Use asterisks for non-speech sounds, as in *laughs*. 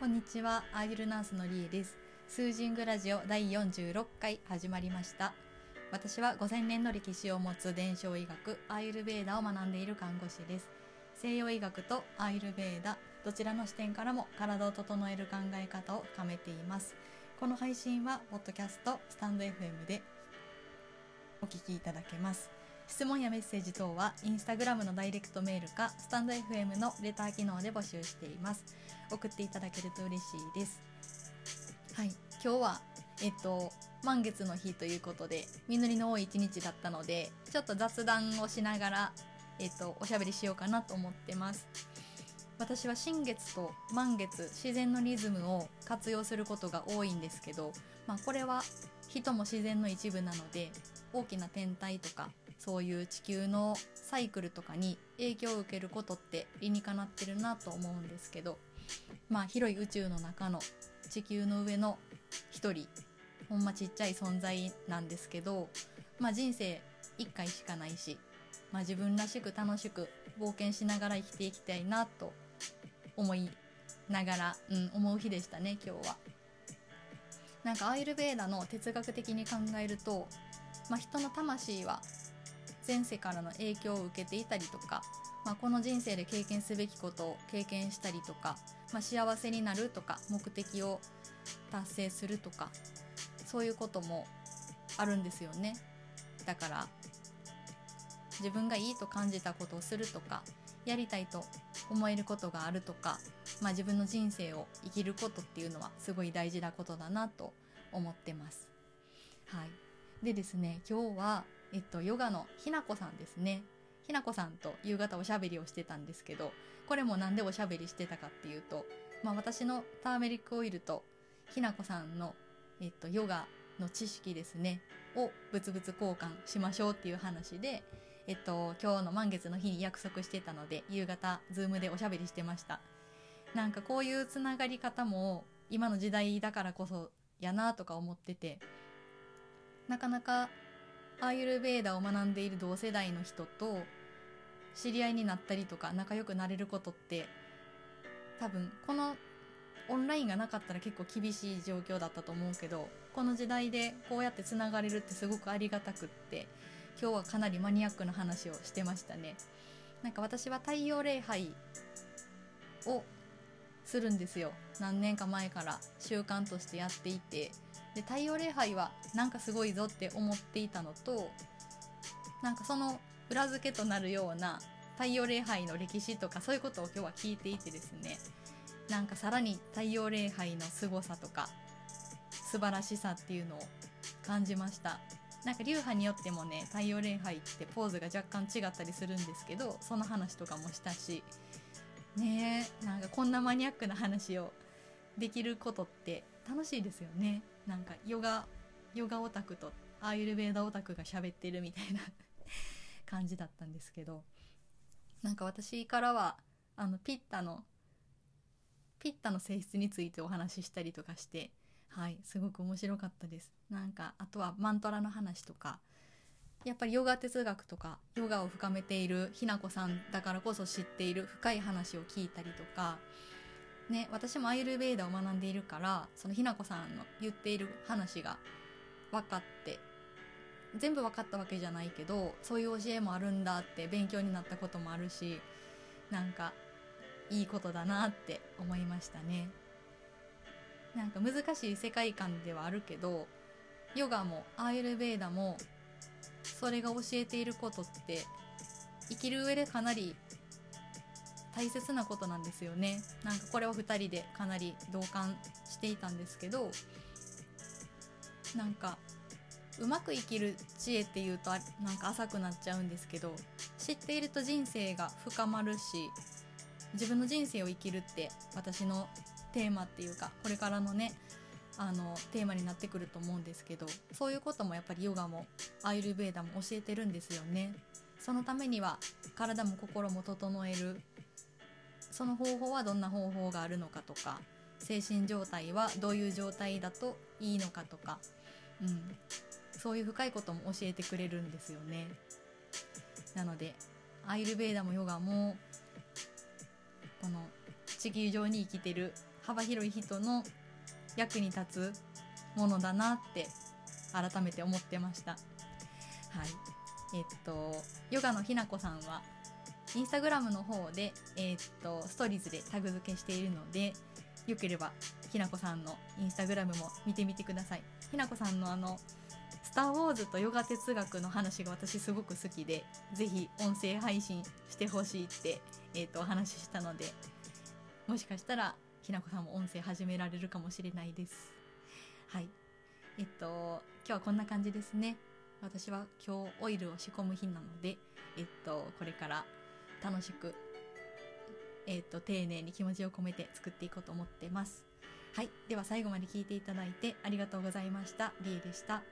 こんにちは。アーユルナースのりえです。スージングラジオ第46回始まりました。私は5000年の歴史を持つ伝承医学アーユルベーダを学んでいる看護師です。西洋医学とアーユルベーダどちらの視点からも体を整える考え方を深めています。この配信はポッドキャストスタンド FM でお聞きいただけます。質問やメッセージ等はインスタグラムのダイレクトメールかスタンド FM のレター機能で募集しています。送っていただけると嬉しいです。はい。今日はえっと満月の日ということで実りの多い一日だったのでちょっと雑談をしながらえっとおしゃべりしようかなと思ってます。私は新月と満月自然のリズムを活用することが多いんですけど、まあ、これは人も自然の一部なので大きな天体とかそういう地球のサイクルとかに影響を受けることって理にかなってるなと思うんですけどまあ広い宇宙の中の地球の上の一人ほんまちっちゃい存在なんですけどまあ人生一回しかないし、まあ、自分らしく楽しく冒険しながら生きていきたいなと思いながら、うん、思う日でしたね今日は。なんかアイルベーダの哲学的に考えると、まあ、人の魂は前世からの影響を受けていたりとか、まあ、この人生で経験すべきことを経験したりとか、まあ、幸せになるとか目的を達成するとかそういうこともあるんですよねだから自分がいいと感じたことをするとかやりたいと思えることがあるとか、まあ、自分の人生を生きることっていうのはすごい大事なことだなと思ってます。はい、でですね今日はえっと、ヨガのひなこさんですね。ひなこさんと夕方おしゃべりをしてたんですけど、これもなんでおしゃべりしてたかっていうと、まあ私のターメリックオイルとひなこさんの、えっと、ヨガの知識ですね、を物々交換しましょうっていう話で、えっと、今日の満月の日に約束してたので、夕方、ズームでおしゃべりしてました。なんかこういうつながり方も、今の時代だからこそやなとか思ってて、なかなかアーユルベーダを学んでいる同世代の人と知り合いになったりとか仲良くなれることって多分このオンラインがなかったら結構厳しい状況だったと思うけどこの時代でこうやってつながれるってすごくありがたくって今日はかなりマニアックな話をしてましたね。なんか私は太陽礼拝をするんですよ。何年か前から習慣としてやっていてで太陽礼拝はなんかすごいぞって思っていたのとなんかその裏付けとなるような太陽礼拝の歴史とかそういうことを今日は聞いていてですねなんかさらに太陽礼拝の凄さとか素晴らしさっていうのを感じました。なんか流派によってもね太陽礼拝ってポーズが若干違ったりするんですけどその話とかもしたしねえなんかこんなマニアックな話をできることって楽しいですよね。なんかヨガヨガオタクとアーユルベーダオタクが喋ってるみたいな *laughs* 感じだったんですけどなんか私からはあのピッタのピッタの性質についてお話ししたりとかしてはいすごく面白かったです。なんかあとはマントラの話とかやっぱりヨガ哲学とかヨガを深めているひなこさんだからこそ知っている深い話を聞いたりとかね、私もアイルベーダを学んでいるからそのひなこさんの言っている話が分かって全部分かったわけじゃないけどそういう教えもあるんだって勉強になったこともあるしなんかいいことだなって思いましたね。なんか難しい世界観ではあるけどヨガもアイルベーダもそれが教えていることって生きる上でかなり大切なことなんですよね。なんかこれを2人でかなり同感していたんですけどなんかうまく生きる知恵っていうとなんか浅くなっちゃうんですけど知っていると人生が深まるし自分の人生を生きるって私のテーマっていうかこれからのねあのテーマになってくると思うんですけどそういうこともやっぱりヨガもアイルベーダも教えてるんですよね。そのためには体も心も整える。その方法はどんな方法があるのかとか精神状態はどういう状態だといいのかとか、うん、そういう深いことも教えてくれるんですよねなのでアイルベーダもヨガもこの地球上に生きてる幅広い人の役に立つものだなって改めて思ってました。はい。えっと、ヨガのひなこさんは、インスタグラムの方で、えっと、ストーリーズでタグ付けしているので、よければ、ひなこさんのインスタグラムも見てみてください。ひなこさんのあの、スター・ウォーズとヨガ哲学の話が私すごく好きで、ぜひ音声配信してほしいって、えっと、お話ししたので、もしかしたら、ひなこさんも音声始められるかもしれないです。はい。えっと、今日はこんな感じですね。私は今日オイルを仕込む日なので、えっと、これから楽しく、えっと、丁寧に気持ちを込めて作っていこうと思ってます。はい。では最後まで聞いていただいてありがとうございました。りえでした。